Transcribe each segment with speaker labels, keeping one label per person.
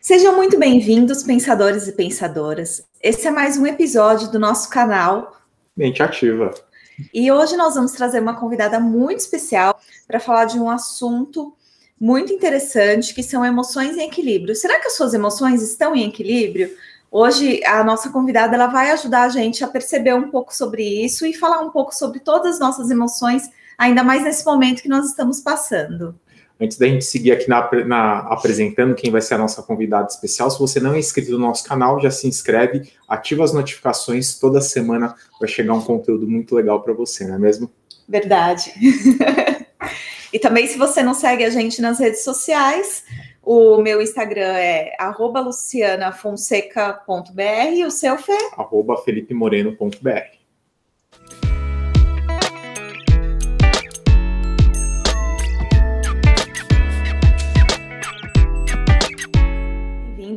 Speaker 1: Sejam muito bem-vindos, pensadores e pensadoras. Esse é mais um episódio do nosso canal
Speaker 2: Mente Ativa.
Speaker 1: E hoje nós vamos trazer uma convidada muito especial para falar de um assunto muito interessante, que são emoções em equilíbrio. Será que as suas emoções estão em equilíbrio? Hoje a nossa convidada ela vai ajudar a gente a perceber um pouco sobre isso e falar um pouco sobre todas as nossas emoções, ainda mais nesse momento que nós estamos passando.
Speaker 2: Antes da gente seguir aqui na, na, apresentando quem vai ser a nossa convidada especial, se você não é inscrito no nosso canal, já se inscreve, ativa as notificações, toda semana vai chegar um conteúdo muito legal para você, não é mesmo?
Speaker 1: Verdade. e também, se você não segue a gente nas redes sociais, o meu Instagram é lucianafonseca.br e o seu, Fê?
Speaker 2: felipemoreno.br.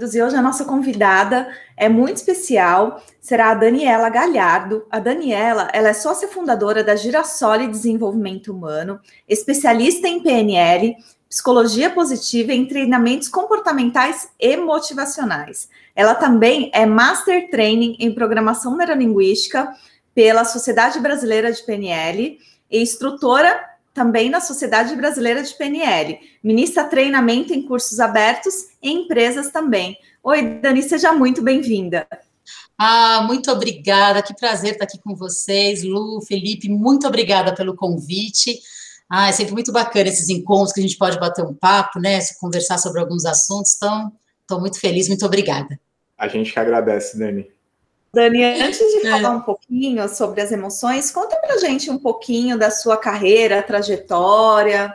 Speaker 1: bem-vindos. E hoje a nossa convidada é muito especial, será a Daniela Galhardo. A Daniela, ela é sócia fundadora da Girassole Desenvolvimento Humano, especialista em PNL, psicologia positiva em treinamentos comportamentais e motivacionais. Ela também é Master Training em Programação Neurolinguística pela Sociedade Brasileira de PNL e instrutora também na Sociedade Brasileira de PNL. Ministra treinamento em cursos abertos em empresas também. Oi, Dani, seja muito bem-vinda.
Speaker 3: Ah, muito obrigada, que prazer estar aqui com vocês, Lu, Felipe, muito obrigada pelo convite. Ah, é sempre muito bacana esses encontros que a gente pode bater um papo, né, conversar sobre alguns assuntos, então estou muito feliz, muito obrigada.
Speaker 2: A gente que agradece, Dani.
Speaker 1: Dani, antes de é. falar um pouquinho sobre as emoções, conta pra gente um pouquinho da sua carreira, trajetória.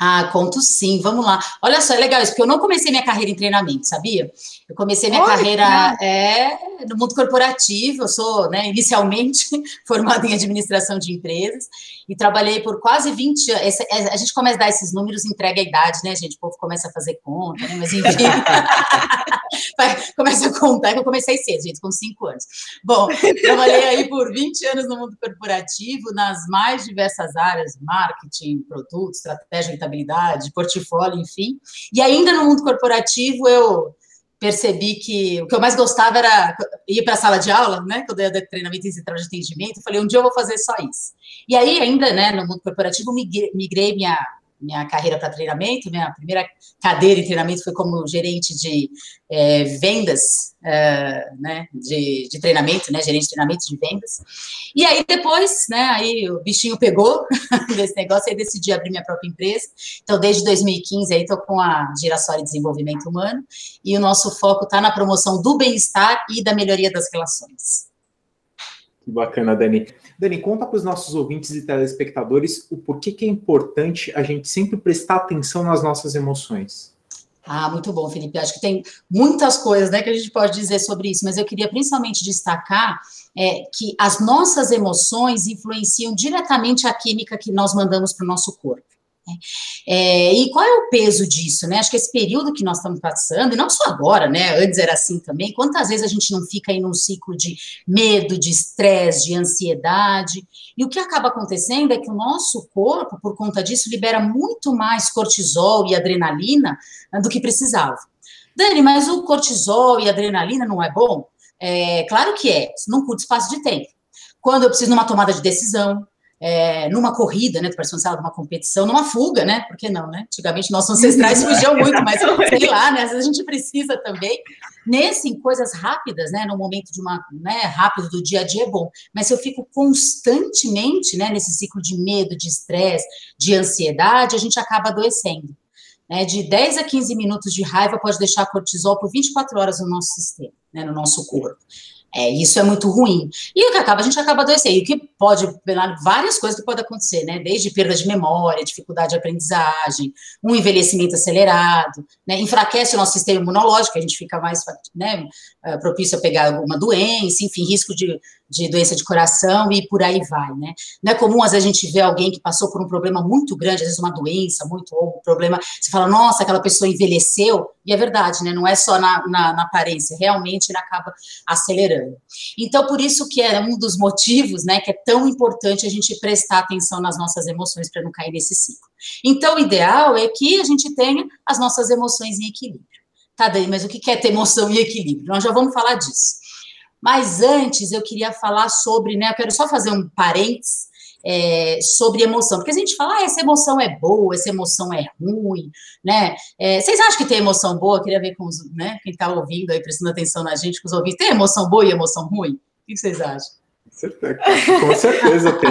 Speaker 3: Ah, conto sim, vamos lá. Olha só, é legal isso, porque eu não comecei minha carreira em treinamento, sabia? Eu comecei minha Olha, carreira é, no mundo corporativo, eu sou, né, inicialmente formada em administração de empresas e trabalhei por quase 20 anos. É, a gente começa a dar esses números, entrega a idade, né, gente? O povo começa a fazer conta, né? Mas enfim. começa a contar que eu comecei cedo, gente, com 5 anos. Bom, trabalhei aí por 20 anos no mundo corporativo, nas mais diversas áreas, marketing, produtos, estratégia, rentabilidade, portfólio, enfim. E ainda no mundo corporativo eu percebi que o que eu mais gostava era ir para a sala de aula, né? Quando eu ia de treinamento em central de atendimento, eu falei, um dia eu vou fazer só isso. E aí, ainda, né, no mundo corporativo, migrei minha minha carreira para treinamento, minha primeira cadeira em treinamento foi como gerente de é, vendas, é, né, de, de, treinamento, né, gerente de treinamento de vendas. E aí depois, né, aí o bichinho pegou desse negócio, aí decidi abrir minha própria empresa. Então, desde 2015 aí estou com a Girassol Desenvolvimento Humano e o nosso foco está na promoção do bem-estar e da melhoria das relações.
Speaker 2: Que bacana, Dani. Dani, conta para os nossos ouvintes e telespectadores o porquê que é importante a gente sempre prestar atenção nas nossas emoções.
Speaker 3: Ah, muito bom, Felipe. Acho que tem muitas coisas né, que a gente pode dizer sobre isso, mas eu queria principalmente destacar é, que as nossas emoções influenciam diretamente a química que nós mandamos para o nosso corpo. É, e qual é o peso disso, né? Acho que esse período que nós estamos passando, e não só agora, né? Antes era assim também. Quantas vezes a gente não fica aí num ciclo de medo, de estresse, de ansiedade? E o que acaba acontecendo é que o nosso corpo, por conta disso, libera muito mais cortisol e adrenalina né, do que precisava. Dani, mas o cortisol e adrenalina não é bom? É, claro que é, num curto espaço de tempo. Quando eu preciso de uma tomada de decisão, é, numa corrida, né? Tu parece uma numa competição, numa fuga, né? Por que não, né? Antigamente nossos ancestrais fugiam muito, mas sei lá, né? Às vezes a gente precisa também. Nesse, em coisas rápidas, né? No momento de uma, né? Rápido do dia a dia é bom. Mas se eu fico constantemente, né? Nesse ciclo de medo, de estresse, de ansiedade, a gente acaba adoecendo. Né, de 10 a 15 minutos de raiva pode deixar cortisol por 24 horas no nosso sistema, né, no nosso corpo. É, isso é muito ruim. E o que acaba, a gente acaba adoecendo. E o que pode, várias coisas que podem acontecer, né? Desde perda de memória, dificuldade de aprendizagem, um envelhecimento acelerado, né? Enfraquece o nosso sistema imunológico, a gente fica mais né, eh, propício a pegar alguma doença, enfim, risco de de doença de coração e por aí vai, né? Não é comum, às vezes, a gente ver alguém que passou por um problema muito grande, às vezes uma doença muito, ou um problema, você fala, nossa, aquela pessoa envelheceu, e é verdade, né? Não é só na, na, na aparência, realmente ele acaba acelerando. Então, por isso que é um dos motivos, né, que é tão importante a gente prestar atenção nas nossas emoções para não cair nesse ciclo. Então, o ideal é que a gente tenha as nossas emoções em equilíbrio. Tá, Dani, mas o que é ter emoção e equilíbrio? Nós já vamos falar disso. Mas antes eu queria falar sobre, né? Eu quero só fazer um parênteses é, sobre emoção, porque a gente fala, ah, essa emoção é boa, essa emoção é ruim, né? É, vocês acham que tem emoção boa? Eu queria ver com os, né, quem está ouvindo aí, prestando atenção na gente, com os ouvintes, tem emoção boa e emoção ruim? O que vocês acham?
Speaker 2: Com certeza tem.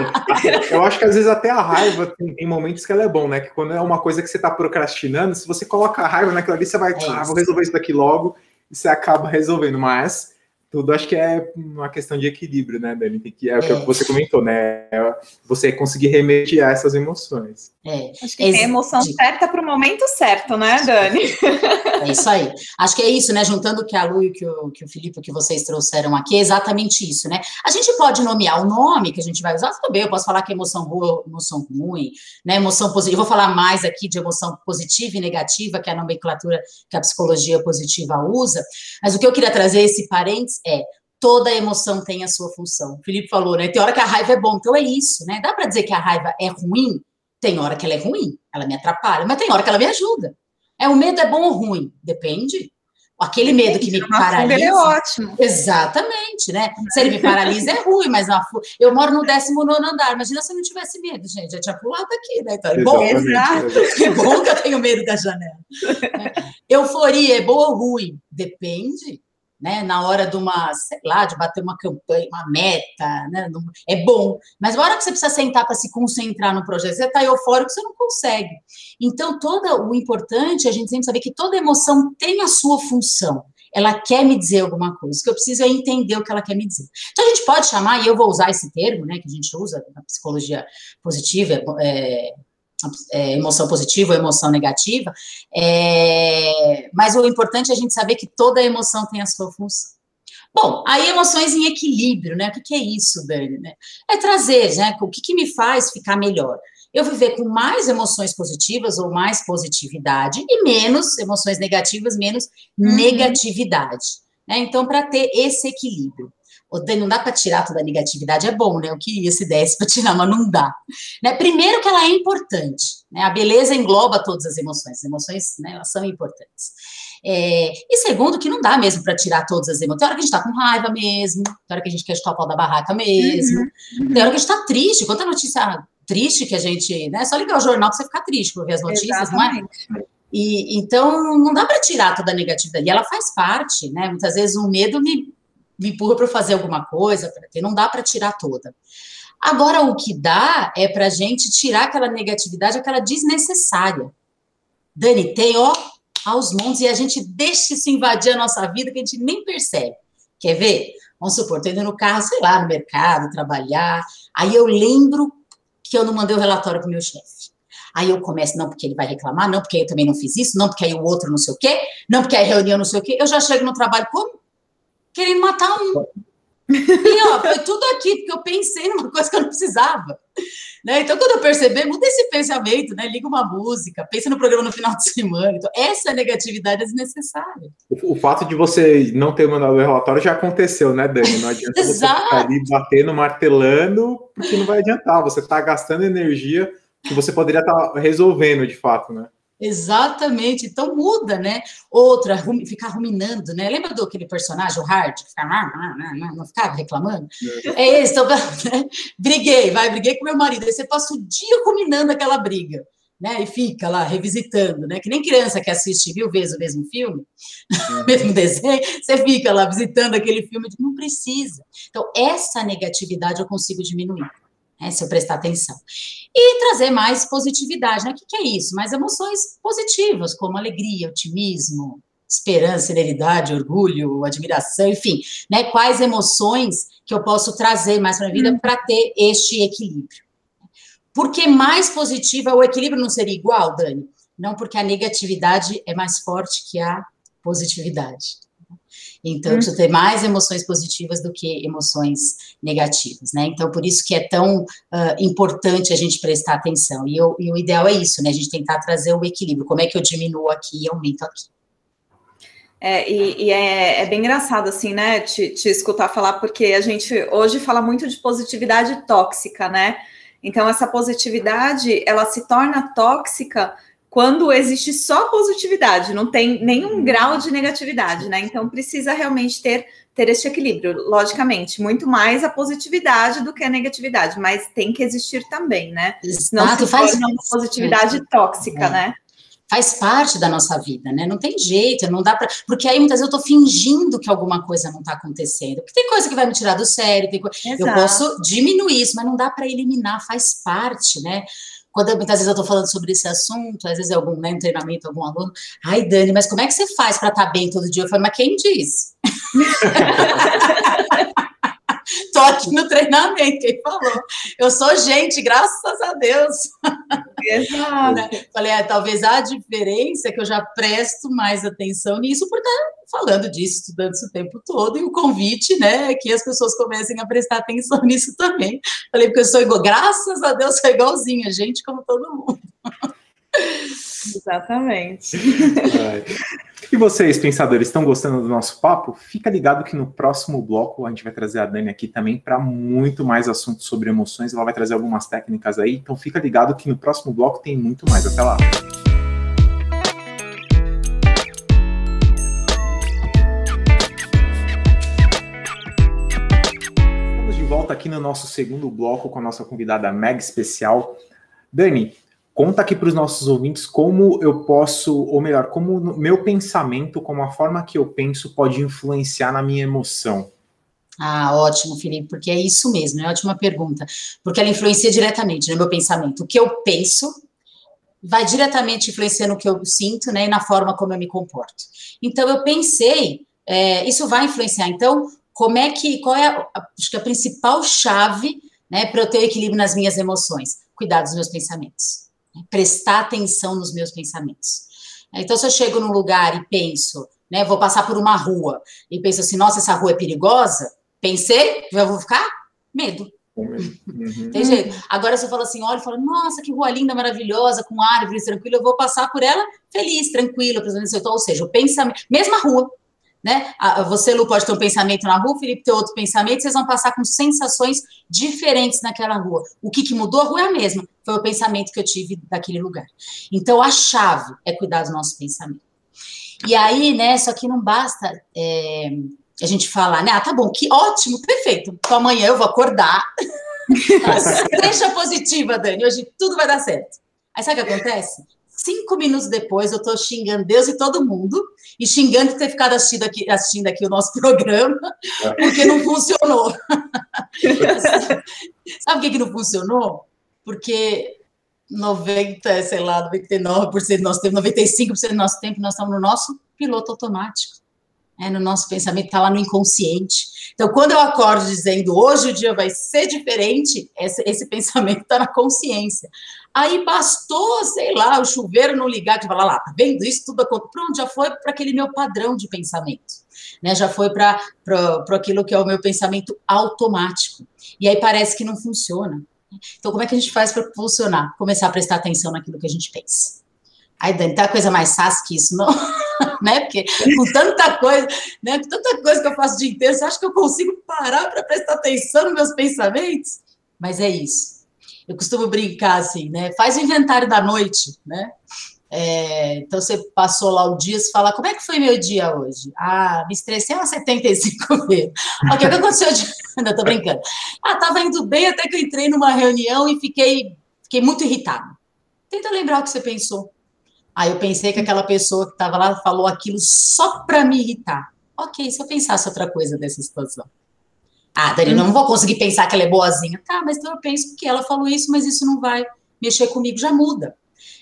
Speaker 2: Eu acho que às vezes até a raiva tem, tem, momentos que ela é bom, né? Que quando é uma coisa que você está procrastinando, se você coloca a raiva naquela ali, você vai, é ah, vou resolver isso daqui logo, e você acaba resolvendo. Mas tudo acho que é uma questão de equilíbrio, né, Dani? Que é, é o que é. você comentou, né? Você conseguir remediar essas emoções.
Speaker 1: É. Acho que tem a emoção certa para o momento certo, né, Dani?
Speaker 3: É isso aí. Acho que é isso, né? Juntando o que a Lu e o que o, que o Felipe, que vocês trouxeram aqui, é exatamente isso, né? A gente pode nomear o nome que a gente vai usar, tudo bem, eu posso falar que é emoção boa, emoção ruim, né? Emoção positiva. Eu vou falar mais aqui de emoção positiva e negativa, que é a nomenclatura que a psicologia positiva usa, mas o que eu queria trazer esse parênteses é toda emoção tem a sua função. O Felipe falou, né? Tem hora que a raiva é bom, então é isso, né? Dá para dizer que a raiva é ruim? Tem hora que ela é ruim, ela me atrapalha, mas tem hora que ela me ajuda. É o medo é bom ou ruim? Depende. Aquele medo que me paralisa. Ele
Speaker 1: é ótimo.
Speaker 3: Exatamente, né? Se ele me paralisa, é ruim, mas eu moro no 19 andar. Imagina se eu não tivesse medo, gente. Já tinha pulado aqui, né? Então, é bom, exato. É bom que eu tenho medo da janela. Euforia é boa ou ruim? Depende né, na hora de uma, sei lá, de bater uma campanha, uma meta, né, é bom, mas na hora que você precisa sentar para se concentrar no projeto, você está eufórico, você não consegue. Então, todo o importante é a gente sempre saber que toda emoção tem a sua função. Ela quer me dizer alguma coisa, que eu preciso é entender o que ela quer me dizer. Então, a gente pode chamar, e eu vou usar esse termo, né, que a gente usa na psicologia positiva, é, é, emoção positiva ou emoção negativa, é, mas o importante é a gente saber que toda emoção tem a sua função. Bom, aí emoções em equilíbrio, né? O que, que é isso, Dani? Né? É trazer, né? O que, que me faz ficar melhor? Eu viver com mais emoções positivas ou mais positividade e menos emoções negativas, menos uhum. negatividade. Né? Então, para ter esse equilíbrio. O não dá para tirar toda a negatividade, é bom, né? Eu queria se desse para tirar, mas não dá. Né? Primeiro que ela é importante, né? A beleza engloba todas as emoções, as emoções, né, elas são importantes. É, e segundo, que não dá mesmo para tirar todas as emoções. Tem hora que a gente está com raiva mesmo, tem hora que a gente quer chutar o pau da barraca mesmo, uhum. tem hora que a gente está triste. Quanta notícia triste que a gente. Né, é só ligar o jornal para você ficar triste por ver as notícias, Exatamente. não é? E, então, não dá para tirar toda a negatividade. E ela faz parte, né? Muitas vezes o medo me, me empurra para fazer alguma coisa, ter, não dá para tirar toda. Agora, o que dá é para a gente tirar aquela negatividade, aquela desnecessária. Dani, tem, ó, aos montes, e a gente deixa isso invadir a nossa vida que a gente nem percebe. Quer ver? Vamos supor, estou indo no carro, sei lá, no mercado, trabalhar, aí eu lembro que eu não mandei o relatório para meu chefe. Aí eu começo, não porque ele vai reclamar, não porque eu também não fiz isso, não porque aí o outro não sei o quê, não porque a reunião não sei o quê. Eu já chego no trabalho como? Querendo matar um. E ó, foi tudo aqui, porque eu pensei numa coisa que eu não precisava. Né? Então, quando eu perceber, muda esse pensamento, né? Liga uma música, pensa no programa no final de semana. Então, essa negatividade é desnecessária.
Speaker 2: O, o fato de você não ter mandado o relatório já aconteceu, né, Dani? Não adianta você ficar ali batendo, martelando, porque não vai adiantar. Você está gastando energia que você poderia estar tá resolvendo de fato, né?
Speaker 3: Exatamente, então muda, né? Outra, rum, ficar ruminando, né? Lembra do aquele personagem, o Hard, que ficava, não ficava reclamando? É, é esse, então, né? briguei, vai, briguei com meu marido, aí você passa o dia ruminando aquela briga, né? E fica lá revisitando, né? Que nem criança que assiste mil vezes o mesmo filme, o mesmo desenho, você fica lá visitando aquele filme, não precisa. Então, essa negatividade eu consigo diminuir né, se eu prestar atenção. E trazer mais positividade, né? O que, que é isso? Mais emoções positivas, como alegria, otimismo, esperança, serenidade, orgulho, admiração, enfim, né? Quais emoções que eu posso trazer mais para a vida hum. para ter este equilíbrio? Porque mais positiva, o equilíbrio não seria igual, Dani? Não, porque a negatividade é mais forte que a positividade. Então, preciso ter mais emoções positivas do que emoções negativas, né? Então, por isso que é tão uh, importante a gente prestar atenção. E, eu, e, o ideal é isso, né? A gente tentar trazer o equilíbrio. Como é que eu diminuo aqui e aumento aqui?
Speaker 1: É, e, e é, é, bem engraçado, assim, né, te, te escutar falar, porque a gente hoje fala muito de positividade tóxica, né? Então, essa positividade, ela se torna tóxica quando existe só positividade, não tem nenhum grau de negatividade, né? Então precisa realmente ter ter este equilíbrio, logicamente, muito mais a positividade do que a negatividade, mas tem que existir também, né?
Speaker 3: Não se faz
Speaker 1: uma positividade tóxica, é. né?
Speaker 3: Faz parte da nossa vida, né? Não tem jeito, não dá para. Porque aí muitas vezes eu tô fingindo que alguma coisa não tá acontecendo. Porque tem coisa que vai me tirar do sério, tem co... eu posso diminuir isso, mas não dá para eliminar, faz parte, né? Quando muitas vezes eu estou falando sobre esse assunto, às vezes é algum né, treinamento, algum aluno, ai, Dani, mas como é que você faz para estar tá bem todo dia? Eu falo, mas quem diz? Tô aqui no treinamento, quem falou? Eu sou gente, graças a Deus. Exato. Né? Falei, é, talvez a diferença é que eu já presto mais atenção nisso por estar falando disso, estudando isso o tempo todo, e o convite, né, é que as pessoas comecem a prestar atenção nisso também. Falei, porque eu sou igual, graças a Deus, sou igualzinha, gente como todo mundo.
Speaker 1: Exatamente.
Speaker 2: E vocês, pensadores, estão gostando do nosso papo? Fica ligado que no próximo bloco a gente vai trazer a Dani aqui também para muito mais assuntos sobre emoções. Ela vai trazer algumas técnicas aí, então fica ligado que no próximo bloco tem muito mais. Até lá. Estamos de volta aqui no nosso segundo bloco com a nossa convidada mega especial. Dani, Conta aqui para os nossos ouvintes como eu posso, ou melhor, como meu pensamento, como a forma que eu penso pode influenciar na minha emoção.
Speaker 3: Ah, ótimo, Felipe, porque é isso mesmo, é ótima pergunta. Porque ela influencia diretamente no meu pensamento. O que eu penso vai diretamente influenciar no que eu sinto, né, e na forma como eu me comporto. Então, eu pensei, é, isso vai influenciar. Então, como é que, qual é, a, acho que a principal chave, né, para eu ter equilíbrio nas minhas emoções? Cuidar dos meus pensamentos prestar atenção nos meus pensamentos. Então, se eu chego num lugar e penso, né, vou passar por uma rua e penso assim, nossa, essa rua é perigosa, pensei, eu vou ficar medo. Uhum. Tem jeito. Agora, se eu falo assim, olha, falo, nossa, que rua linda, maravilhosa, com árvores, tranquilo, eu vou passar por ela feliz, tranquilo, ou seja, o pensamento, mesma rua, né? Você, Lu, pode ter um pensamento na rua, o Felipe ter outro pensamento, vocês vão passar com sensações diferentes naquela rua. O que, que mudou? A rua é a mesma. Foi o pensamento que eu tive daquele lugar. Então, a chave é cuidar do nosso pensamento. E aí, né, só que não basta é, a gente falar, né, ah, tá bom, que ótimo, perfeito. Então, amanhã eu vou acordar. Seja positiva, Dani, hoje tudo vai dar certo. Aí sabe o que acontece? Cinco minutos depois, eu estou xingando Deus e todo mundo, e xingando ter ficado assistindo aqui, assistindo aqui o nosso programa, porque não funcionou. Sabe por que, que não funcionou? Porque 90, sei lá, 99% do nosso tempo, 95% do nosso tempo, nós estamos no nosso piloto automático. É, no nosso pensamento, está lá no inconsciente. Então, quando eu acordo dizendo hoje o dia vai ser diferente, esse, esse pensamento está na consciência. Aí bastou, sei lá, o chuveiro não ligar, que falar lá, tá vendo isso tudo aconteceu. Pronto, já foi para aquele meu padrão de pensamento, né? Já foi para aquilo que é o meu pensamento automático. E aí parece que não funciona. Então, como é que a gente faz para funcionar? Começar a prestar atenção naquilo que a gente pensa. Aí, Dani, tá coisa mais fácil que isso, não? né? Porque com tanta coisa, né? Com tanta coisa que eu faço o dia inteiro, você acha que eu consigo parar para prestar atenção nos meus pensamentos? Mas é isso eu costumo brincar assim, né? Faz o inventário da noite, né? É, então você passou lá o dia, você fala, como é que foi meu dia hoje? Ah, me estressei umas 75 vezes. O que aconteceu de. Não, tô brincando. Ah, tava indo bem até que eu entrei numa reunião e fiquei, fiquei muito irritado. Tenta lembrar o que você pensou. Aí eu pensei que aquela pessoa que estava lá falou aquilo só para me irritar. Ok, se eu pensasse outra coisa dessa situação. Ah, Dani, não vou conseguir pensar que ela é boazinha. Tá, mas então eu penso que ela falou isso, mas isso não vai mexer comigo, já muda.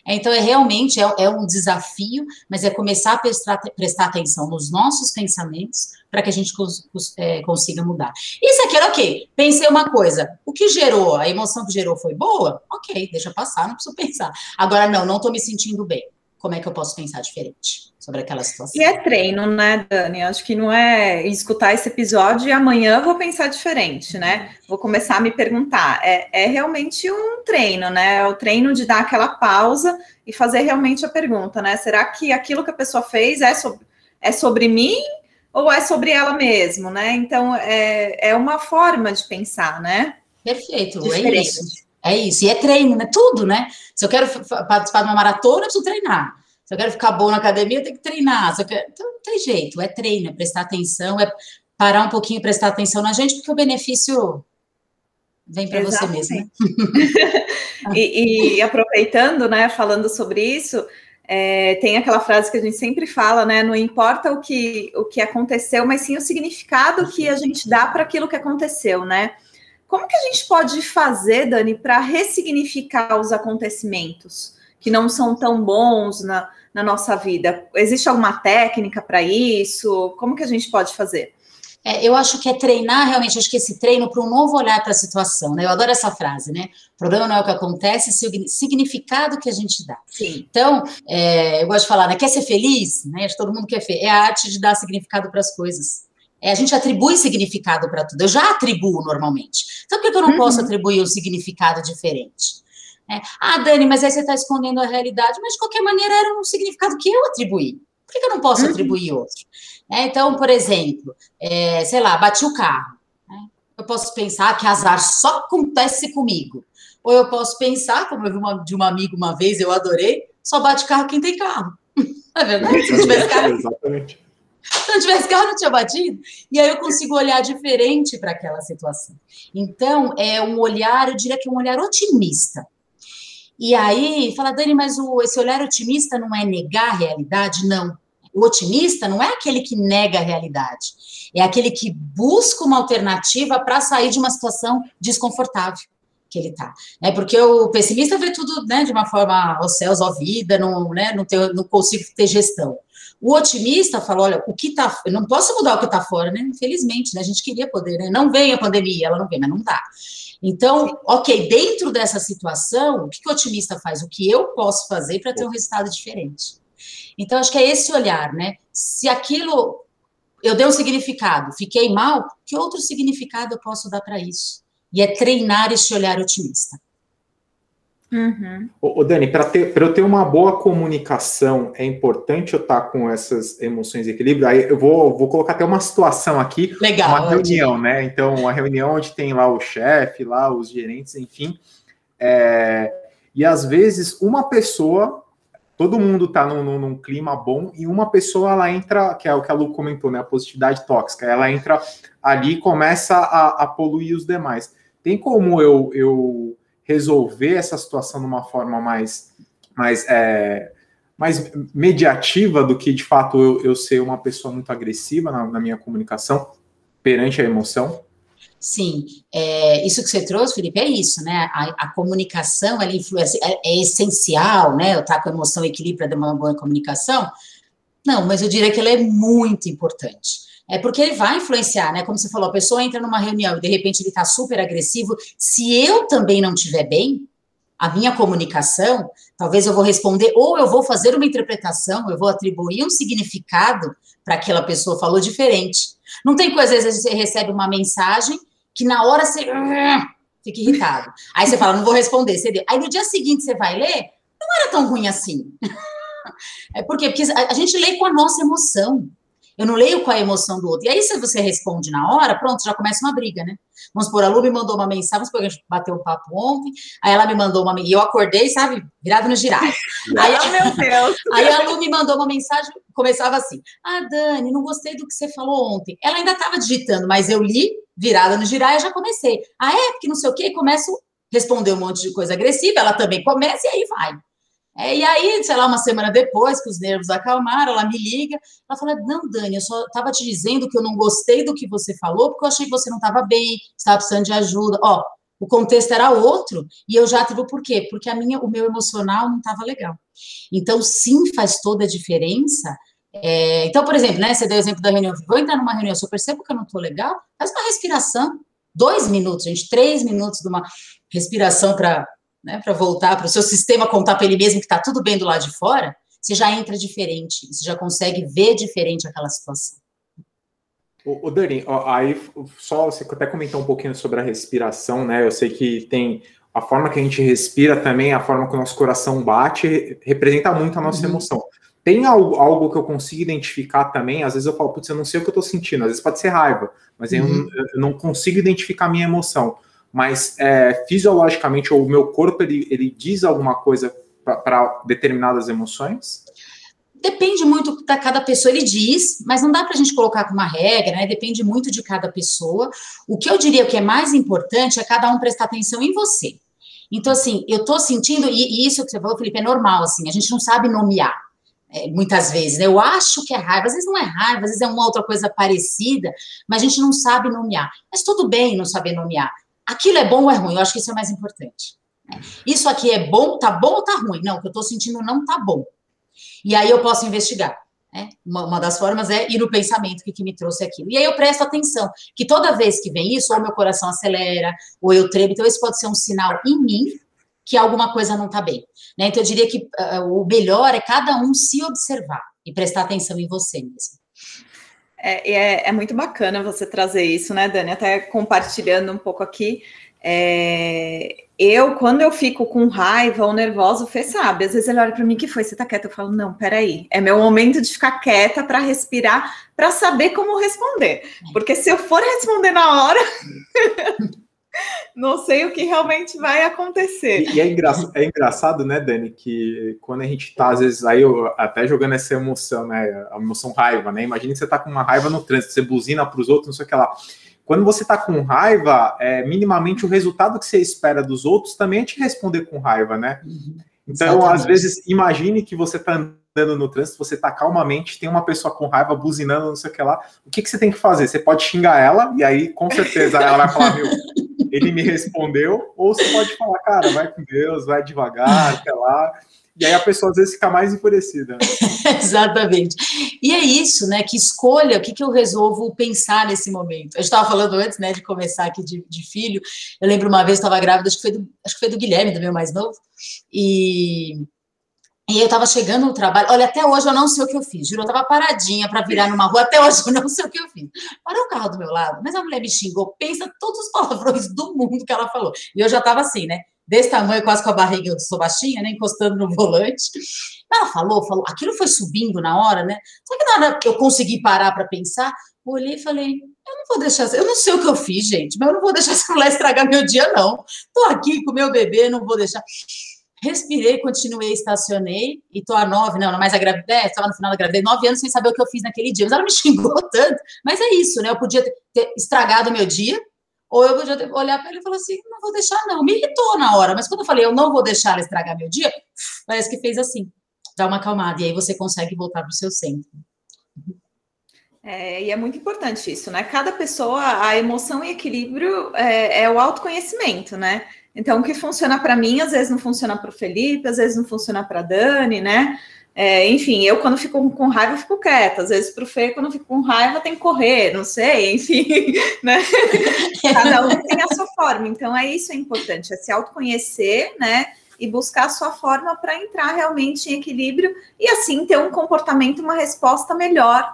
Speaker 3: Então, é realmente é, é um desafio, mas é começar a prestar, prestar atenção nos nossos pensamentos para que a gente cons, é, consiga mudar. Isso aqui era ok. Pensei uma coisa. O que gerou, a emoção que gerou foi boa? Ok, deixa passar, não preciso pensar. Agora, não, não estou me sentindo bem como é que eu posso pensar diferente sobre aquela situação.
Speaker 1: E é treino, né, Dani? Acho que não é escutar esse episódio e amanhã vou pensar diferente, né? Vou começar a me perguntar. É, é realmente um treino, né? É o treino de dar aquela pausa e fazer realmente a pergunta, né? Será que aquilo que a pessoa fez é sobre, é sobre mim ou é sobre ela mesmo, né? Então, é, é uma forma de pensar, né?
Speaker 3: Perfeito, Diferente. é isso. É isso, e é treino, né? Tudo, né? Se eu quero participar de uma maratona, eu preciso treinar. Se eu quero ficar bom na academia, eu tenho que treinar. Quero... Então, não tem jeito, é treino, é prestar atenção, é parar um pouquinho e prestar atenção na gente, porque o benefício vem para você mesmo. Né?
Speaker 1: e, e, aproveitando, né, falando sobre isso, é, tem aquela frase que a gente sempre fala, né? Não importa o que, o que aconteceu, mas sim o significado que a gente dá para aquilo que aconteceu, né? Como que a gente pode fazer, Dani, para ressignificar os acontecimentos que não são tão bons na, na nossa vida? Existe alguma técnica para isso? Como que a gente pode fazer?
Speaker 3: É, eu acho que é treinar realmente, acho que esse treino para um novo olhar para a situação, né? Eu adoro essa frase, né? O problema não é o que acontece, é o significado que a gente dá. Sim. Então, é, eu gosto de falar, né? Quer ser feliz? Né? Acho que todo mundo quer ser. É a arte de dar significado para as coisas. É, a gente atribui significado para tudo. Eu já atribuo normalmente. Então, por que eu não uhum. posso atribuir um significado diferente? É, ah, Dani, mas aí você está escondendo a realidade. Mas, de qualquer maneira, era um significado que eu atribuí. Por que eu não posso uhum. atribuir outro? É, então, por exemplo, é, sei lá, bati o carro. Né? Eu posso pensar que azar só acontece comigo. Ou eu posso pensar, como eu vi uma, de uma amiga uma vez, eu adorei, só bate carro quem tem carro. é verdade? Se tivesse carro. Exatamente. Se não tivesse carro, não tinha batido. E aí eu consigo olhar diferente para aquela situação. Então, é um olhar, eu diria que é um olhar otimista. E aí, fala, Dani, mas o, esse olhar otimista não é negar a realidade? Não. O otimista não é aquele que nega a realidade, é aquele que busca uma alternativa para sair de uma situação desconfortável que ele está. Né? Porque o pessimista vê tudo né, de uma forma aos céus, à vida, não, né, não, ter, não consigo ter gestão. O otimista fala: olha, o que está. Eu não posso mudar o que está fora, né? Infelizmente, né? A gente queria poder, né? Não vem a pandemia, ela não vem, mas não dá. Então, ok, dentro dessa situação, o que, que o otimista faz? O que eu posso fazer para ter um resultado diferente? Então, acho que é esse olhar, né? Se aquilo eu dei um significado, fiquei mal, que outro significado eu posso dar para isso? E é treinar esse olhar otimista.
Speaker 2: Uhum. Ô, Dani, para eu ter uma boa comunicação, é importante eu estar tá com essas emoções em equilíbrio. Aí eu vou, vou colocar até uma situação aqui,
Speaker 3: Legal,
Speaker 2: uma reunião, né? Então, uma reunião onde tem lá o chefe, lá os gerentes, enfim. É, e às vezes uma pessoa, todo mundo está num, num, num, clima bom, e uma pessoa ela entra, que é o que a Lu comentou, né? A positividade tóxica, ela entra ali e começa a, a poluir os demais. Tem como eu, eu resolver essa situação de uma forma mais, mais, é, mais mediativa do que de fato eu, eu ser uma pessoa muito agressiva na, na minha comunicação perante a emoção?
Speaker 3: Sim, é, isso que você trouxe, Felipe, é isso, né? A, a comunicação, ela influencia, é, é, essencial, né? Eu estar com a emoção equilibrada de uma boa comunicação. Não, mas eu diria que ela é muito importante. É porque ele vai influenciar, né? Como você falou, a pessoa entra numa reunião e de repente ele está super agressivo. Se eu também não estiver bem, a minha comunicação, talvez eu vou responder, ou eu vou fazer uma interpretação, eu vou atribuir um significado para aquela pessoa falou diferente. Não tem coisa, às vezes você recebe uma mensagem que na hora você fica irritado. Aí você fala, não vou responder. Aí no dia seguinte você vai ler, não era tão ruim assim. É por quê? Porque a gente lê com a nossa emoção. Eu não leio com a emoção do outro. E aí, se você responde na hora, pronto, já começa uma briga, né? Vamos supor, a Lu me mandou uma mensagem, vamos supor, a gente bateu um papo ontem, aí ela me mandou uma e eu acordei, sabe, virado no girar. aí, oh, meu Deus! Aí a Lu me mandou uma mensagem, começava assim, ah, Dani, não gostei do que você falou ontem. Ela ainda estava digitando, mas eu li, virada no girar, e já comecei. Ah, é? Porque não sei o quê, começo a responder um monte de coisa agressiva, ela também começa, e aí vai. É, e aí, sei lá, uma semana depois, que os nervos acalmaram, ela me liga, ela fala, não, Dani, eu só estava te dizendo que eu não gostei do que você falou, porque eu achei que você não estava bem, estava precisando de ajuda. Ó, o contexto era outro, e eu já atribuo por quê? Porque a minha, o meu emocional não estava legal. Então, sim, faz toda a diferença. É, então, por exemplo, né, você deu o exemplo da reunião, vou entrar numa reunião, se eu percebo que eu não estou legal, faz uma respiração, dois minutos, gente, três minutos de uma respiração para né, para voltar para o seu sistema contar para ele mesmo que está tudo bem do lado de fora, você já entra diferente, você já consegue ver diferente aquela situação.
Speaker 2: O, Dani, ó, aí só você até comentou um pouquinho sobre a respiração, né? Eu sei que tem a forma que a gente respira também, a forma que o nosso coração bate, representa muito a nossa uhum. emoção. Tem algo, algo, que eu consigo identificar também, às vezes eu falo, putz, eu não sei o que eu tô sentindo, às vezes pode ser raiva, mas uhum. eu, eu, não consigo identificar a minha emoção. Mas é, fisiologicamente, o meu corpo, ele, ele diz alguma coisa para determinadas emoções?
Speaker 3: Depende muito da cada pessoa, ele diz, mas não dá para a gente colocar como uma regra, né? Depende muito de cada pessoa. O que eu diria que é mais importante é cada um prestar atenção em você. Então, assim, eu estou sentindo, e, e, isso que você falou, Felipe, é normal, assim, a gente não sabe nomear. É, muitas vezes, né? Eu acho que é raiva, às vezes não é raiva, às vezes é uma outra coisa parecida, mas a gente não sabe nomear. Mas tudo bem não saber nomear. Aquilo é bom ou é ruim? Eu acho que isso é mais importante. Né? Isso aqui é bom, tá bom ou tá ruim? Não, o que eu estou sentindo não tá bom. E aí eu posso investigar. Né? Uma, uma, das formas é ir no pensamento que, que me trouxe aquilo. E aí eu presto atenção, que toda vez que vem isso, ou meu coração acelera, ou eu tremo, então esse pode ser um sinal em mim que alguma coisa não está bem. Né? Então eu diria que uh, o melhor é cada um se observar e prestar atenção em você mesmo.
Speaker 1: É, é, é, muito bacana você trazer isso, né, Dani? Até compartilhando um pouco aqui. É, eu, quando eu fico com raiva ou nervosa, o Fê sabe, às vezes ele olha para mim, que foi? Você tá quieta? Eu falo, não, peraí, é meu momento de ficar quieta para respirar, para saber como responder. Porque se eu for responder na hora, não sei o que realmente vai acontecer.
Speaker 2: E, e é, engraçado, é, engraçado, né, Dani, que quando a gente tá, às vezes, aí eu, até jogando essa emoção, né, a emoção raiva, né, imagina que você tá com uma raiva no trânsito, você buzina para os outros, não sei o que lá quando você está com raiva, é, minimamente o resultado que você espera dos outros também é te responder com raiva, né? Uhum. Então, Exatamente. às vezes, imagine que você está andando no trânsito, você está calmamente, tem uma pessoa com raiva buzinando, não sei o que lá. O que, que você tem que fazer? Você pode xingar ela, e aí, com certeza, ela vai falar, meu, ele me respondeu, ou você pode falar, cara, vai com Deus, vai devagar, até lá. E aí a pessoa às vezes fica mais enfurecida.
Speaker 3: Exatamente. E é isso, né? Que escolha, o que, que eu resolvo pensar nesse momento. Eu estava falando antes, né, de começar aqui de, de filho. Eu lembro uma vez, estava grávida, acho que, foi do, acho que foi do Guilherme, do meu mais novo. E e eu estava chegando no trabalho, olha, até hoje eu não sei o que eu fiz, juro, eu estava paradinha para virar numa rua, até hoje eu não sei o que eu fiz. Parou o carro do meu lado, mas a mulher me xingou, pensa todos os palavrões do mundo que ela falou. E eu já estava assim, né? desse tamanho, quase com a barriga do sou baixinha, né, encostando no volante. Ela falou, falou, aquilo foi subindo na hora, né? Só que na hora que eu consegui parar para pensar, olhei e falei, eu não vou deixar, eu não sei o que eu fiz, gente, mas eu não vou deixar essa mulher estragar meu dia, não. Tô aqui com meu bebê, não vou deixar. Respirei, continuei, estacionei, e tô a nove, não, mais a gravidez, estava no final da gravidez, nove anos sem saber o que eu fiz naquele dia. Mas ela me xingou tanto, mas é isso, né? Eu podia ter, ter estragado meu dia, ou eu podia olhar para ele e falar assim: não vou deixar, não. Me irritou na hora, mas quando eu falei, eu não vou deixar ela estragar meu dia, parece que fez assim, dá uma acalmada, e aí você consegue voltar para o seu centro.
Speaker 1: É, e é muito importante isso, né? Cada pessoa, a emoção e equilíbrio é, é o autoconhecimento, né? Então, o que funciona para mim, às vezes não funciona para o Felipe, às vezes não funciona para a Dani, né? É, enfim, eu quando fico com raiva, fico quieta. Às vezes, para o Fê, quando fico com raiva, tem que correr, não sei, enfim, né? Cada um tem a sua forma. Então, é isso é importante, é se autoconhecer, né? E buscar a sua forma para entrar realmente em equilíbrio e assim ter um comportamento, uma resposta melhor,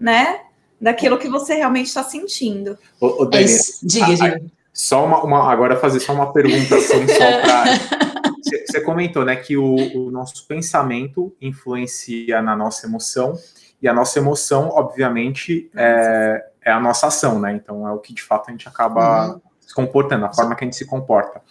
Speaker 1: né? Daquilo que você realmente está sentindo.
Speaker 2: Ô, ô Dani, é diga, diga. Só uma, uma, agora fazer só uma pergunta assim, só para você comentou, né, que o, o, nosso pensamento influencia na nossa emoção, e a nossa emoção, obviamente, é, é a nossa ação, né? Então é o que de fato a gente acaba uhum. se comportando, a forma que a gente se comporta.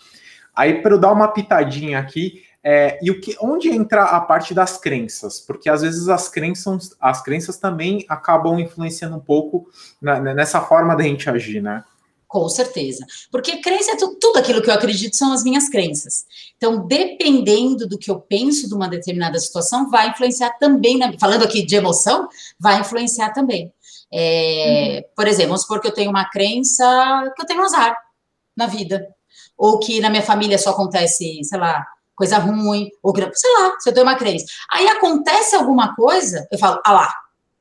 Speaker 2: Aí, para eu dar uma pitadinha aqui, é, e o que, onde entra a parte das crenças? Porque às vezes as crenças, as crenças também acabam influenciando um pouco na, nessa forma da gente agir, né?
Speaker 3: Com certeza. Porque crença é tudo, aquilo que eu acredito são as minhas crenças. Então, dependendo do que eu penso de uma determinada situação, vai influenciar também, na, falando aqui de emoção, vai influenciar também. É, uhum. Por exemplo, vamos supor que eu tenho uma crença que eu tenho azar na vida. Ou que na minha família só acontece, sei lá, coisa ruim, ou que, sei lá, se eu tenho uma crença. Aí acontece alguma coisa, eu falo, ah lá,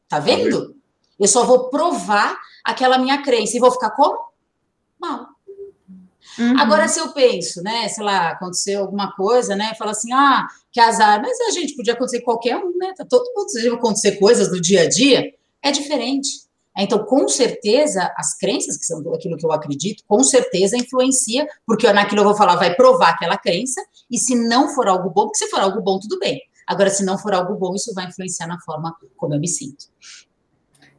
Speaker 3: tá vendo? Eu só vou provar aquela minha crença e vou ficar como? Mal. Uhum. Agora, se eu penso, né, sei lá, aconteceu alguma coisa, né, fala assim, ah, que azar, mas a gente podia acontecer qualquer um, né, tá todo mundo deve acontecer coisas do dia a dia, é diferente. Então, com certeza, as crenças, que são aquilo que eu acredito, com certeza influencia, porque naquilo eu vou falar, vai provar aquela crença, e se não for algo bom, porque se for algo bom, tudo bem. Agora, se não for algo bom, isso vai influenciar na forma como eu me sinto.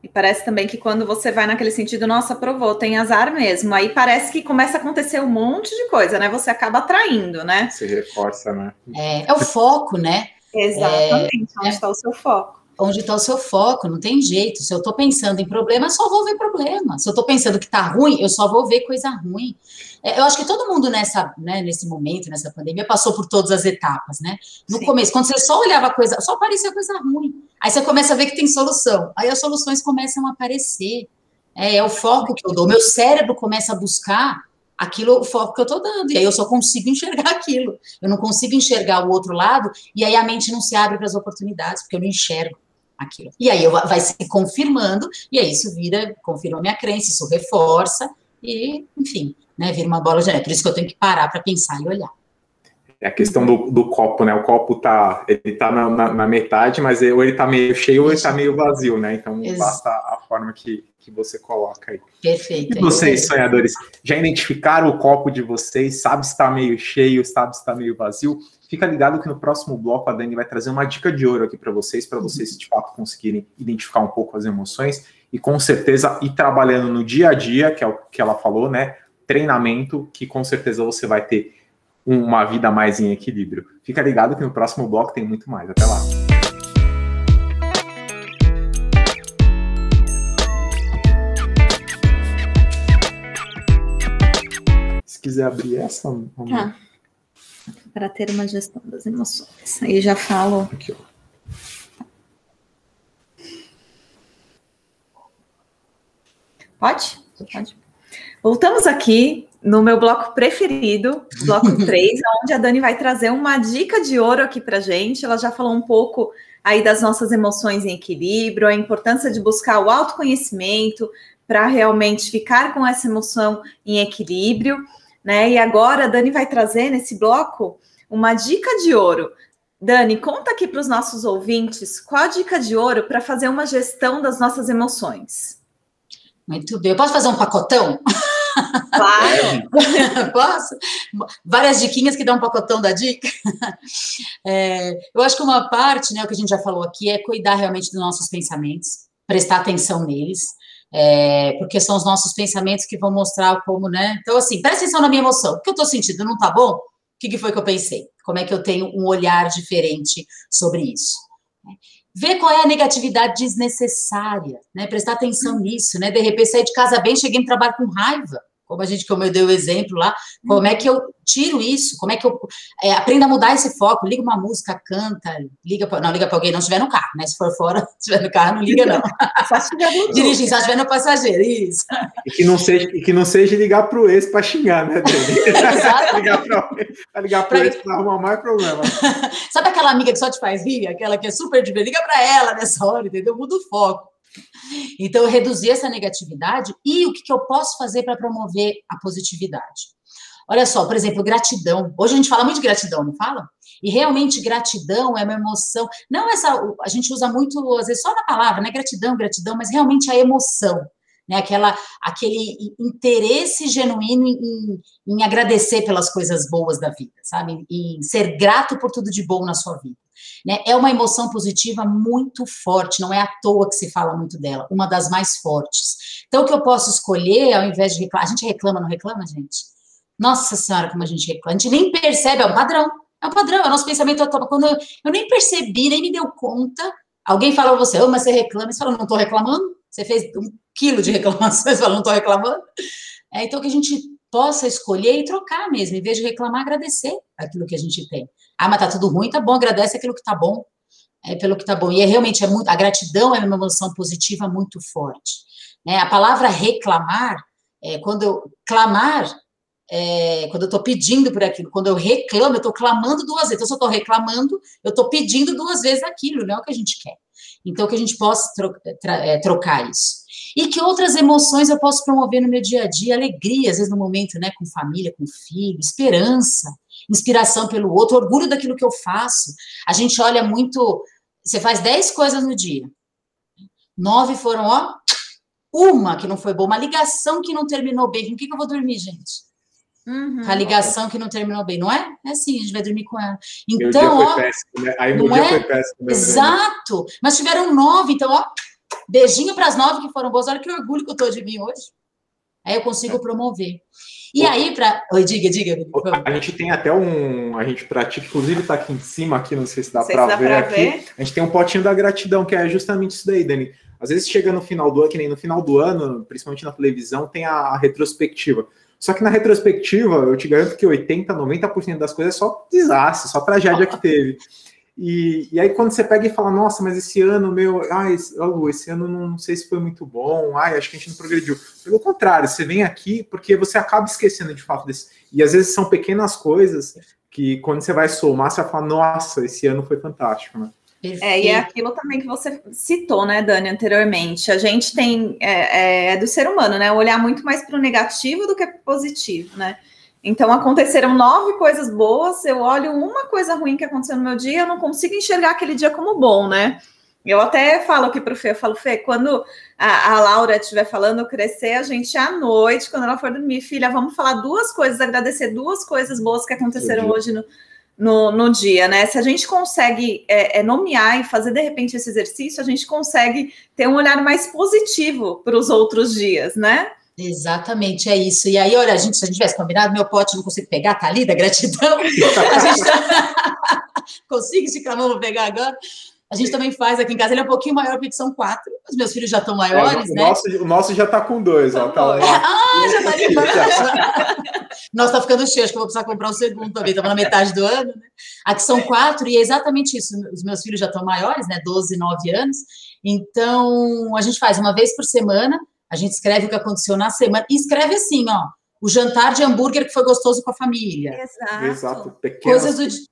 Speaker 1: E parece também que quando você vai naquele sentido, nossa, provou, tem azar mesmo. Aí parece que começa a acontecer um monte de coisa, né? Você acaba atraindo, né?
Speaker 2: Se reforça, né?
Speaker 3: É, é o foco, né?
Speaker 1: Exatamente, é, onde está o seu foco
Speaker 3: onde está o seu foco, não tem jeito. Se eu estou pensando em problema, só vou ver problema. Se eu estou pensando que está ruim, eu só vou ver coisa ruim. É, eu acho que todo mundo nessa, né, nesse momento, nessa pandemia, passou por todas as etapas, né? No Sim. começo, quando você só olhava coisa, só aparecia coisa ruim. Aí você começa a ver que tem solução. Aí as soluções começam a aparecer. É, é o foco que eu dou. Meu cérebro começa a buscar aquilo, o foco que eu estou dando. E aí eu só consigo enxergar aquilo. Eu não consigo enxergar o outro lado, e aí a mente não se abre para as oportunidades, porque eu não enxergo aquilo. E aí eu, vai se confirmando, e aí isso vira, confirma a minha crença, isso reforça, e, enfim, né, vira uma bola de neve. Por isso que eu tenho que parar para pensar e olhar.
Speaker 2: É a questão do, do, copo, né? O copo tá, ele tá na, na, na metade, mas ou ele tá meio cheio ou ele tá meio vazio, né? Então Exato. basta a forma que, que você coloca aí.
Speaker 3: Perfeito.
Speaker 2: E vocês, sonhadores, já identificaram o copo de vocês? Sabe se está meio cheio, sabe se está meio vazio? Fica ligado que no próximo bloco a Dani vai trazer uma dica de ouro aqui para vocês, para vocês de fato conseguirem identificar um pouco as emoções e com certeza ir trabalhando no dia a dia, que é o que ela falou, né? Treinamento, que com certeza você vai ter uma vida mais em equilíbrio. Fica ligado que no próximo bloco tem muito mais. Até lá. Se quiser abrir essa. Tá
Speaker 1: para ter uma gestão das emoções. Aí já falo. Aqui, ó. Pode? Pode. Voltamos aqui no meu bloco preferido, bloco 3, onde a Dani vai trazer uma dica de ouro aqui para gente. Ela já falou um pouco aí das nossas emoções em equilíbrio, a importância de buscar o autoconhecimento para realmente ficar com essa emoção em equilíbrio né? E agora a Dani vai trazer nesse bloco uma dica de ouro. Dani, conta aqui para os nossos ouvintes qual a dica de ouro para fazer uma gestão das nossas emoções.
Speaker 3: Muito bem. Eu posso fazer um pacotão?
Speaker 1: Claro.
Speaker 3: Posso? Várias diquinhas que dão um pacotão da dica. É, eu acho que uma parte, né, o que a gente já falou aqui, é cuidar realmente dos nossos pensamentos, prestar atenção neles é, porque são os nossos pensamentos que vão mostrar como, né? Então, assim, presta atenção na minha emoção. O que eu estou sentindo não tá bom? O que, que foi que eu pensei? Como é que eu tenho um olhar diferente sobre isso? Ver qual é a negatividade desnecessária, né? Prestar atenção nisso, né? De repente, sair de casa bem, cheguei no trabalho com raiva como a gente, como eu dei o exemplo lá, como é que eu tiro isso, como é que eu é, aprendo a mudar esse foco, liga uma música, canta, liga pra, não liga para alguém, não estiver no carro, né? Se for fora, se estiver no carro, não liga não. só se estiver Dirigir, só estiver no passageiro, isso.
Speaker 2: E que não seja, e que não seja ligar para o ex para xingar, né? Exato. ligar para ligar para ex para arrumar mais problema.
Speaker 3: Sabe aquela amiga que só te faz rir, aquela que é super divertida, liga para ela nessa hora, entendeu? Muda o foco. Então, reduzir essa negatividade e o que, que eu posso fazer para promover a positividade. Olha só, por exemplo, gratidão. Hoje a gente fala muito de gratidão, não fala? E realmente gratidão é uma emoção. Não essa, a gente usa muito, às vezes, só na palavra, né? Gratidão, gratidão, mas realmente a emoção né? Aquela, aquele interesse genuíno em, em, agradecer pelas coisas boas da vida, sabe? Em ser grato por tudo de bom na sua vida. Né? É uma emoção positiva muito forte, não é à toa que se fala muito dela, uma das mais fortes. Então, o que eu posso escolher, ao invés de reclamar, a gente reclama, não reclama, gente? Nossa Senhora, como a gente reclama, a gente nem percebe, é um padrão, é um padrão, é o nosso pensamento quando eu, eu nem percebi, nem me deu conta, alguém fala a você, oh, mas você reclama, você fala, não estou reclamando, você fez um quilo de reclamações, fala, não estou reclamando. É, então, que a gente possa escolher e trocar mesmo, em vez de reclamar, agradecer aquilo que a gente tem. Ah, mas tá tudo ruim, tá bom, agradece aquilo que tá bom, é pelo que tá bom. E é realmente é muito, a gratidão é uma emoção positiva muito forte. Né? A palavra reclamar, é, quando eu clamar, é, quando eu estou pedindo por aquilo, quando eu reclamo, eu estou clamando duas vezes. Então, se eu estou reclamando, eu estou pedindo duas vezes aquilo, não é o que a gente quer. Então, que a gente possa tro é, trocar isso. E que outras emoções eu posso promover no meu dia a dia? Alegria, às vezes no momento, né, com família, com filho, esperança, inspiração pelo outro, orgulho daquilo que eu faço. A gente olha muito. Você faz dez coisas no dia. Nove foram, ó, uma que não foi boa, uma ligação que não terminou bem. Com o que, que eu vou dormir, gente? Uhum. A ligação que não terminou bem, não é? É assim, a gente vai dormir com ela. Então, ó.
Speaker 2: Péssimo, né? Aí meu dia é? foi péssimo.
Speaker 3: Exato. Mas tiveram nove, então, ó, Beijinho para as nove que foram boas. Olha que orgulho que eu tô de mim hoje. Aí eu consigo promover. E aí, para. Oi, diga, diga.
Speaker 2: A gente tem até um. A gente pratica, inclusive está aqui em cima, aqui, não sei se dá para ver aqui. Ver. A gente tem um potinho da gratidão, que é justamente isso daí, Dani. Às vezes chega no final do ano, que nem no final do ano, principalmente na televisão, tem a, a retrospectiva. Só que na retrospectiva, eu te garanto que 80, 90% das coisas é só desastre, só tragédia que teve. E, e aí, quando você pega e fala, nossa, mas esse ano, meu, ai, esse, esse ano não sei se foi muito bom, ai, acho que a gente não progrediu. Pelo contrário, você vem aqui porque você acaba esquecendo de fato desse. E às vezes são pequenas coisas que, quando você vai somar, você vai falar, nossa, esse ano foi fantástico, né?
Speaker 1: É, e é aquilo também que você citou, né, Dani, anteriormente. A gente tem, é, é, é do ser humano, né, olhar muito mais para o negativo do que para o positivo, né? Então aconteceram nove coisas boas, eu olho uma coisa ruim que aconteceu no meu dia, eu não consigo enxergar aquele dia como bom, né? Eu até falo aqui para o Fê, eu falo, Fê, quando a, a Laura estiver falando crescer, a gente à noite, quando ela for dormir, filha, vamos falar duas coisas, agradecer duas coisas boas que aconteceram hoje no, no, no, dia, né? Se a gente consegue é, é, nomear e fazer de repente esse exercício, a gente consegue ter um olhar mais positivo para os outros dias, né?
Speaker 3: Exatamente, é isso. E aí, olha, a gente, se a gente tivesse combinado, meu pote não consigo pegar, tá ali, da gratidão. a gente tá... consigo esticar a mão, vou pegar agora. A gente também faz aqui em casa, ele é um pouquinho maior, porque são quatro. Os meus filhos já estão maiores,
Speaker 2: é, o
Speaker 3: né?
Speaker 2: Nosso, o nosso já está com dois, ó. Tá
Speaker 3: ah, já está ali Nossa, tá ficando cheio, acho que eu vou precisar comprar um segundo também, estamos na metade do ano, né? Aqui são quatro, e é exatamente isso. Os meus filhos já estão maiores, né? 12, 9 anos. Então, a gente faz uma vez por semana, a gente escreve o que aconteceu na semana, e escreve assim, ó, o jantar de hambúrguer que foi gostoso com a família.
Speaker 1: Exato.
Speaker 2: Exato.
Speaker 3: Pequenas... Coisas do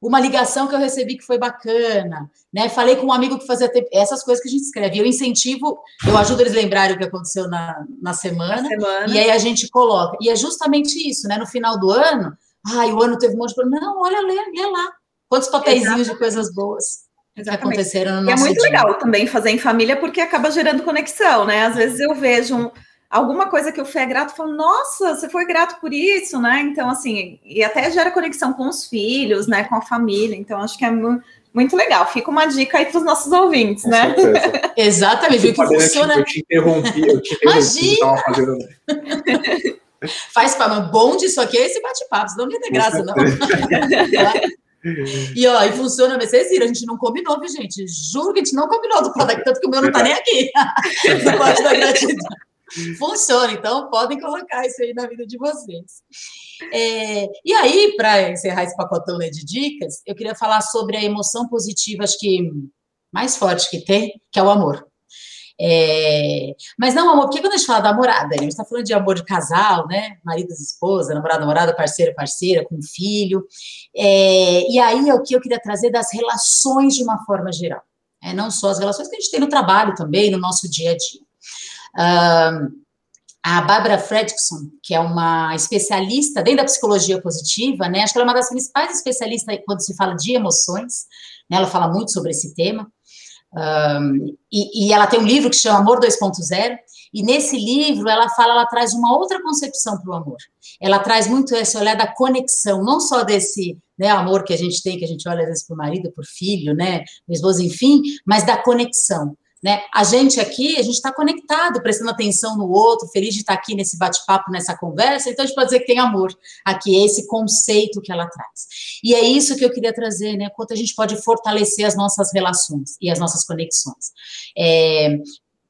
Speaker 3: uma ligação que eu recebi que foi bacana, né? Falei com um amigo que fazia tempo, essas coisas que a gente escreve. Eu incentivo, eu ajudo eles a lembrarem o que aconteceu na, na, semana, na semana, e aí a gente coloca. E é justamente isso, né? No final do ano, ai, o ano teve um monte de problema. Não, olha, lê, lê lá. Quantos papeizinhos de coisas boas que aconteceram no nosso
Speaker 1: E é muito
Speaker 3: dia.
Speaker 1: legal também fazer em família, porque acaba gerando conexão, né? Às vezes eu vejo um alguma coisa que eu fui grato, falo, nossa, você foi grato por isso, né? Então, assim, e até gera conexão com os filhos, né? Com a família. Então, acho que é muito legal. Fica uma dica aí para os nossos ouvintes, com né?
Speaker 3: Exatamente, viu que funciona.
Speaker 2: Eu te interrompi, eu te interrompi. Imagina!
Speaker 3: Faz para bom disso aqui é esse bate-papo, não me dá graça, não. E ó, e funciona, vocês viram, a gente não combinou, viu, gente? Juro que a gente não combinou do product, tanto que o meu não tá nem aqui. Do da gratidão. Funciona, então podem colocar isso aí na vida de vocês. É, e aí, para encerrar esse pacotão né, de dicas, eu queria falar sobre a emoção positiva, acho que mais forte que tem, que é o amor. É, mas não amor, porque quando a gente fala da namorada, a gente está falando de amor de casal, né? Marido esposa, namorado, namorada, parceiro, parceira, com filho. É, e aí é o que eu queria trazer das relações de uma forma geral. É, não só as relações que a gente tem no trabalho também, no nosso dia a dia. A Barbara Fredrickson, que é uma especialista dentro da psicologia positiva, né? Acho que ela é uma das principais especialistas quando se fala de emoções, né? Ela fala muito sobre esse tema. Um, e, e, ela tem um livro que chama Amor 2.0, e nesse livro ela fala, ela traz uma outra concepção para o amor. Ela traz muito esse olhar da conexão, não só desse né, amor que a gente tem, que a gente olha às vezes por marido, por filho, né, esposa, enfim, mas da conexão. Né? A gente aqui, a gente está conectado, prestando atenção no outro, feliz de estar tá aqui nesse bate-papo, nessa conversa, então a gente pode dizer que tem amor aqui, é esse conceito que ela traz. E é isso que eu queria trazer, né? Quanto a gente pode fortalecer as nossas relações e as nossas conexões. É,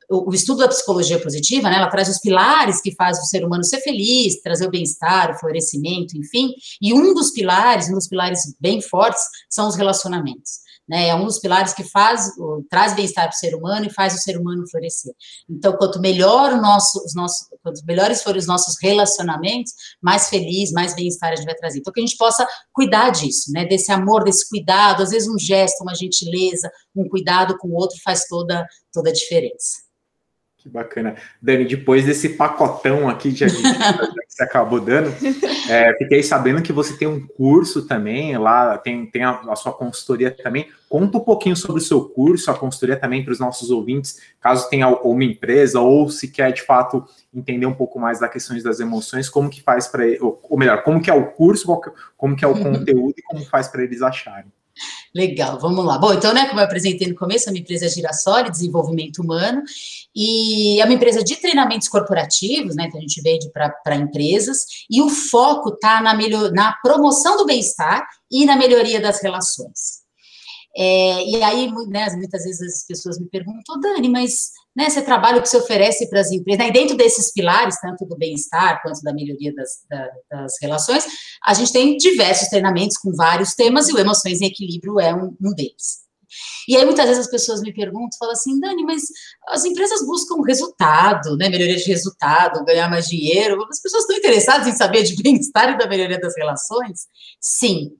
Speaker 3: o, estudo da psicologia positiva, né, ela traz os pilares que faz o ser humano ser feliz, trazer o bem-estar, o florescimento, enfim, e um dos pilares, um dos pilares bem fortes, são os relacionamentos né? É um dos pilares que faz, traz bem-estar para o ser humano e faz o ser humano florescer. Então, quanto melhor o nosso, os nossos, quanto melhores forem os nossos relacionamentos, mais feliz, mais bem-estar a gente vai trazer. Então, que a gente possa cuidar disso, né? Desse amor, desse cuidado, às vezes um gesto, uma gentileza, um cuidado com o outro faz toda, toda a diferença.
Speaker 2: Que bacana. Dani, depois desse pacotão aqui de que você acabou dando, é, fiquei sabendo que você tem um curso também, lá tem, tem a, a, sua consultoria também. Conta um pouquinho sobre o seu curso, a consultoria também para os nossos ouvintes, caso tenha uma empresa ou se quer de fato entender um pouco mais das questões das emoções, como que faz para, ou, ou melhor, como que é o curso, como que é o conteúdo e como faz para eles acharem.
Speaker 3: Legal, vamos lá. Bom, então, né, como eu apresentei no começo, a minha empresa é Desenvolvimento Humano, e é uma empresa de treinamentos corporativos, né, que a gente vende para empresas, e o foco está na, na promoção do bem-estar e na melhoria das relações. É, e aí, né, muitas vezes as pessoas me perguntam, Dani, mas né, você trabalha o que se oferece para as empresas, né, e dentro desses pilares, tanto do bem-estar quanto da melhoria das, da, das, relações, a gente tem diversos treinamentos com vários temas, e o Emoções em Equilíbrio é um, um deles. E aí, muitas vezes as pessoas me perguntam, falam assim, Dani, mas as empresas buscam resultado, né, melhoria de resultado, ganhar mais dinheiro, as pessoas estão interessadas em saber de bem-estar e da melhoria das relações? Sim,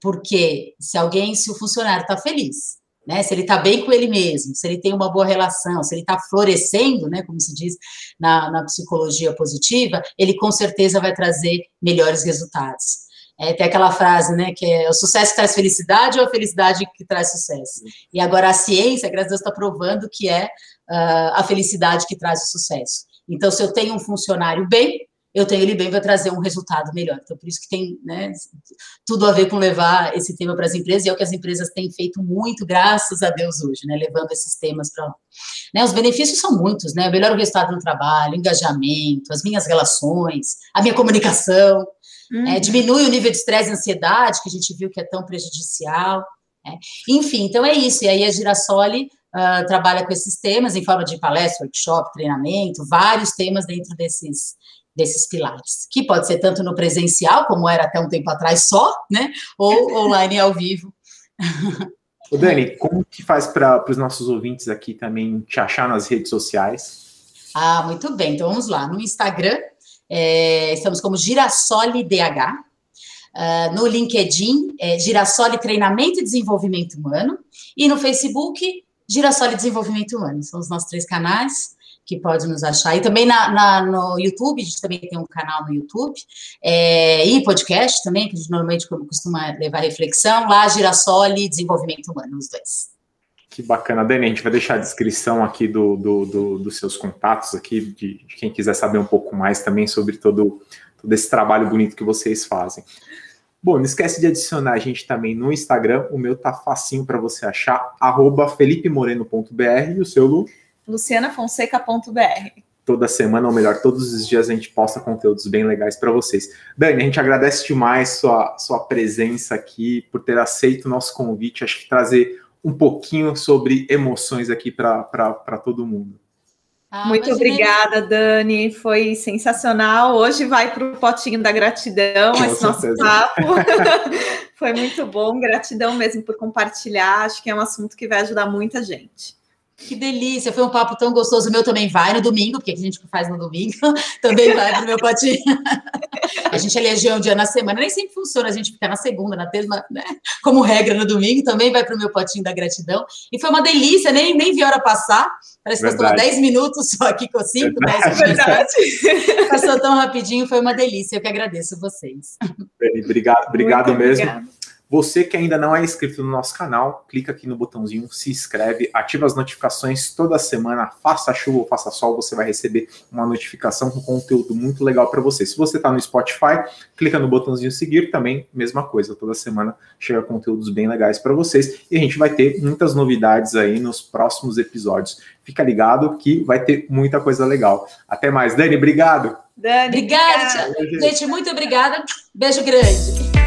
Speaker 3: porque se alguém, se o funcionário está feliz, né, se ele está bem com ele mesmo, se ele tem uma boa relação, se ele está florescendo, né, como se diz na, na, psicologia positiva, ele com certeza vai trazer melhores resultados. É, tem aquela frase, né, que é o sucesso traz felicidade ou a felicidade que traz sucesso. E agora a ciência, graças a Deus, está provando que é uh, a felicidade que traz o sucesso. Então, se eu tenho um funcionário bem, eu tenho ele bem, vai trazer um resultado melhor. Então, por isso que tem né, tudo a ver com levar esse tema para as empresas, e é o que as empresas têm feito muito, graças a Deus, hoje, né, levando esses temas para lá. Né, os benefícios são muitos, né? Melhor o resultado no trabalho, engajamento, as minhas relações, a minha comunicação, é, diminui o nível de estresse e ansiedade, que a gente viu que é tão prejudicial. Né? Enfim, então é isso. E aí a Girassoli uh, trabalha com esses temas em forma de palestra, workshop, treinamento, vários temas dentro desses desses pilares, que pode ser tanto no presencial, como era até um tempo atrás só, né, ou online ao vivo.
Speaker 2: O Dani, como que faz para os nossos ouvintes aqui também te achar nas redes sociais?
Speaker 3: Ah, muito bem. Então vamos lá. No Instagram, é, estamos como Girassole DH. Uh, ah, no LinkedIn, é Girassole Treinamento e Desenvolvimento Humano. E no Facebook, Girassole Desenvolvimento Humano. São os nossos três canais que pode nos achar. E também na, na, no YouTube, a gente também tem um canal no YouTube, é, e podcast também, que a gente normalmente costuma levar reflexão, lá Girassol e Desenvolvimento Humano, os dois.
Speaker 2: Que bacana, Dani. A gente vai deixar a descrição aqui do, do, do dos seus contatos aqui, de, de, quem quiser saber um pouco mais também sobre todo, todo esse trabalho bonito que vocês fazem. Bom, não esquece de adicionar a gente também no Instagram. O meu tá facinho para você achar, arroba felipemoreno.br e o seu, Lu?
Speaker 1: lucianafonseca.br.
Speaker 2: Toda semana, ou melhor, todos os dias a gente posta conteúdos bem legais para vocês. Dani, a gente agradece demais sua, sua presença aqui, por ter aceito o nosso convite. Acho que trazer um pouquinho sobre emoções aqui para todo mundo.
Speaker 1: Ah, Muito obrigada, Dani. Foi sensacional. Hoje vai para o potinho da gratidão, Com esse certeza. nosso papo. Foi muito bom. Gratidão mesmo por compartilhar. Acho que é um assunto que vai ajudar muita gente.
Speaker 3: Que delícia, foi um papo tão gostoso. O meu também vai no domingo, porque a gente faz no domingo, também vai pro meu potinho. a gente elegeu um dia na semana, nem sempre funciona, a gente fica na segunda, na terça, né? Como regra no domingo, também vai pro meu potinho da gratidão. E foi uma delícia, nem, nem vi a hora passar. Parece que passou 10 minutos só aqui com 5, 10 minutos. Passou tão rapidinho, foi uma delícia. Eu que agradeço vocês.
Speaker 2: Obrigado, obrigado mesmo. Obrigada. Você que ainda não é inscrito no nosso canal, clica aqui no botãozinho, se inscreve, ativa as notificações toda semana, faça chuva ou faça sol, você vai receber uma notificação com conteúdo muito legal para você. Se você está no Spotify, clica no botãozinho seguir, também mesma coisa, toda semana chega conteúdos bem legais para vocês e a gente vai ter muitas novidades aí nos próximos episódios. Fica ligado que vai ter muita coisa legal. Até mais, Dani, obrigado.
Speaker 3: Dani, obrigada. Gente, muito obrigada. Beijo grande.